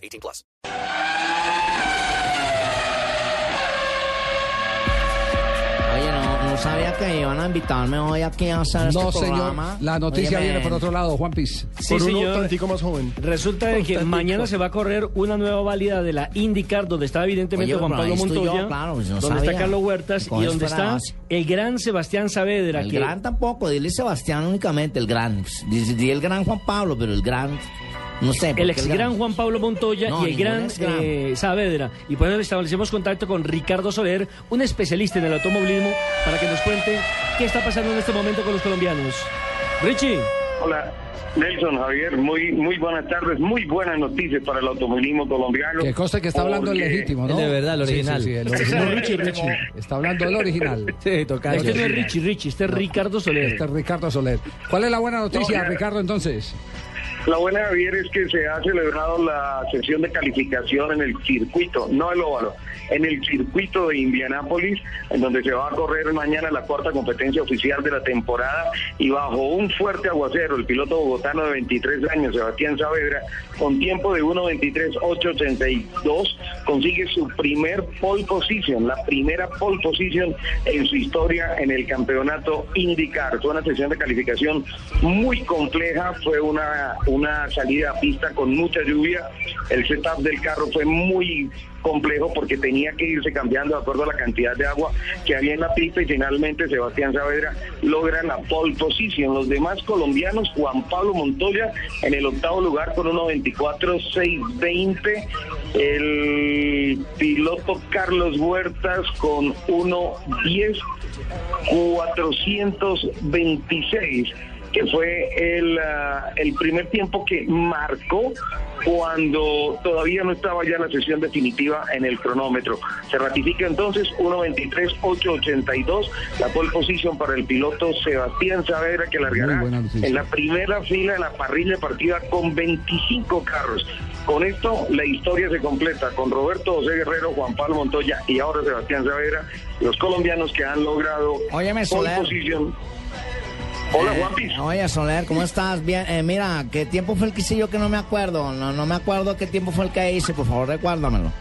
18 plus. Oye, no, no sabía que iban a invitarme hoy aquí a hacer este No, señor. programa. La noticia Óyeme, viene por otro lado, Juan Piz. Sí, señor. más joven. Resulta de que mañana se va a correr una nueva válida de la IndyCar, donde está evidentemente Oye, Juan pero Pablo ahí estoy yo, Montoya, claro, pues donde sabía. está Carlos Huertas Con y eso donde está base. el gran Sebastián Saavedra. El que gran tampoco, dile Sebastián únicamente, el gran. Dice di el gran Juan Pablo, pero el gran. No sé. ¿por el ex gran Juan Pablo Montoya No, y el gran eh, Saavedra. Y por eso establecemos contacto con Ricardo Soler, un especialista en el automovilismo, para que nos cuente qué está pasando en este momento con los colombianos. Richie. Hola, Nelson, Javier, muy muy buenas tardes, muy buenas noticias para el automovilismo colombiano. Que conste que está hablando el legítimo, ¿no? El de verdad, el Sí, sí, original. Sí, el original. Richie, Richie. Está hablando el original. Sí, toca. Este no es Richie, Richie, este es Ricardo Soler. Este es Ricardo Soler. ¿Cuál es la buena noticia, No, Ricardo, entonces? La buena, Javier, es que se ha celebrado la sesión de calificación en el circuito, no el óvalo, en el circuito de Indianápolis, en donde se va a correr mañana la cuarta competencia oficial de la temporada y bajo un fuerte aguacero, el piloto bogotano de 23 años, Sebastián Saavedra, con tiempo de 1.23.882, consigue su primer pole position, la primera pole position en su historia en el campeonato IndyCar. Fue una sesión de calificación muy compleja, fue una, una salida a pista con mucha lluvia, el setup del carro fue muy complejo porque tenía que irse cambiando de acuerdo a la cantidad de agua que había en la pista y finalmente Sebastián Saavedra logra la pole position. Los demás colombianos, Juan Pablo Montoya en el octavo lugar con 1.24.620, el piloto Carlos Huertas con 1.10.426 que fue el, ah, el primer tiempo que marcó cuando todavía no estaba ya la sesión definitiva en el cronómetro. Se ratifica entonces 1.23.882, la pole position para el piloto Sebastián Saavedra que largará en la primera fila de la parrilla partida con 25 carros. Con esto la historia se completa con Roberto José Guerrero, Juan Pablo Montoya y ahora Sebastián Saavedra, los colombianos que han logrado Óyeme, pole position. Hola, Juanpis. Oye, Soler, ¿cómo estás? Bien, eh, mira, ¿qué tiempo fue el que hice yo que no me acuerdo? No, no me acuerdo qué tiempo fue el que hice, por favor, recuérdamelo.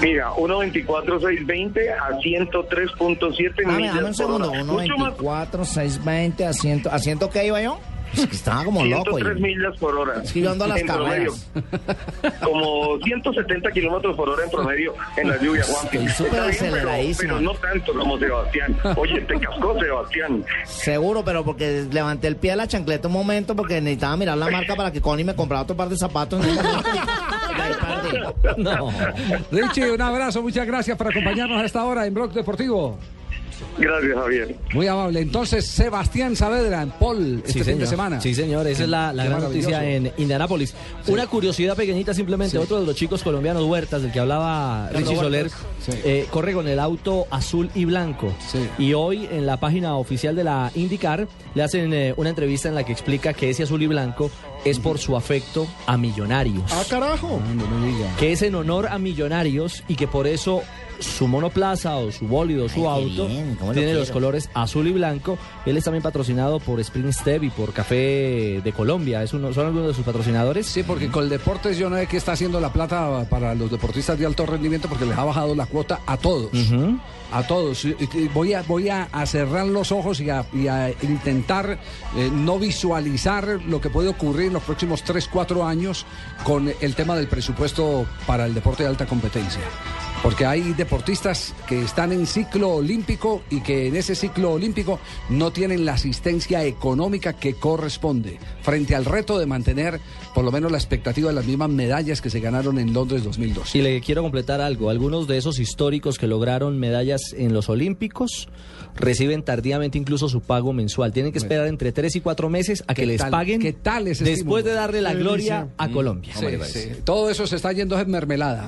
Mira, 1.24.620 a 103.7 Dame, millas dame un segundo. hora. Mucho más, 1.24, 620, a 100. ¿A 100 qué iba yo? Es que estaba como loco. 103 y- millas por hora. Es que yo ando a las En promedio. carreras. Como 170 kilómetros por hora en promedio en la lluvia, Juanpi. Estoy súper pero, aceleradísimo. pero no tanto como Sebastián. Oye, te cascó Sebastián. Seguro, pero porque levanté el pie de la chancleta un momento porque necesitaba mirar la marca para que Connie me comprara otro par de zapatos. No. Richie, un abrazo, muchas gracias por acompañarnos a esta hora en Blog Deportivo. Gracias, Javier. Muy amable. Entonces, Sebastián Saavedra en Paul este Sí, fin señor. de semana. Sí, señor. Esa es la, gran noticia en Indianápolis. Una curiosidad pequeñita simplemente. Otro de los chicos colombianos Huertas, del que hablaba Richie Soler, eh, corre con el auto azul y blanco. Sí. Y hoy en la página oficial de la IndyCar le hacen eh, una entrevista en la que explica que ese azul y blanco es por su afecto a millonarios. ¡Ah, carajo! No me diga. que es en honor a millonarios y que por eso su monoplaza o su bólido, su Ay, auto, bien, ¿cómo lo tiene los colores azul y blanco. Él es también patrocinado por Spring Step y por Café de Colombia. Es uno, son algunos de sus patrocinadores. Sí, porque con el Deportes yo no sé qué está haciendo la plata para los deportistas de alto rendimiento porque les ha bajado la cuota a todos. A todos. Voy a, voy a, a cerrar los ojos y a, y a intentar eh, no visualizar lo que puede ocurrir en los próximos 3, 4 años con el tema del presupuesto para el deporte de alta competencia. Porque hay deportistas que están en ciclo olímpico y que en ese ciclo olímpico no tienen la asistencia económica que corresponde frente al reto de mantener por lo menos la expectativa de las mismas medallas que se ganaron en Londres 2002. Y le quiero completar algo. Algunos de esos históricos que lograron medallas en los Olímpicos reciben tardíamente incluso su pago mensual. Tienen que esperar entre tres y cuatro meses a que ¿Qué les tal- paguen qué tal ese después estímulo? de darle la gloria a Colombia. Sí, sí. Todo eso se está yendo en mermelada.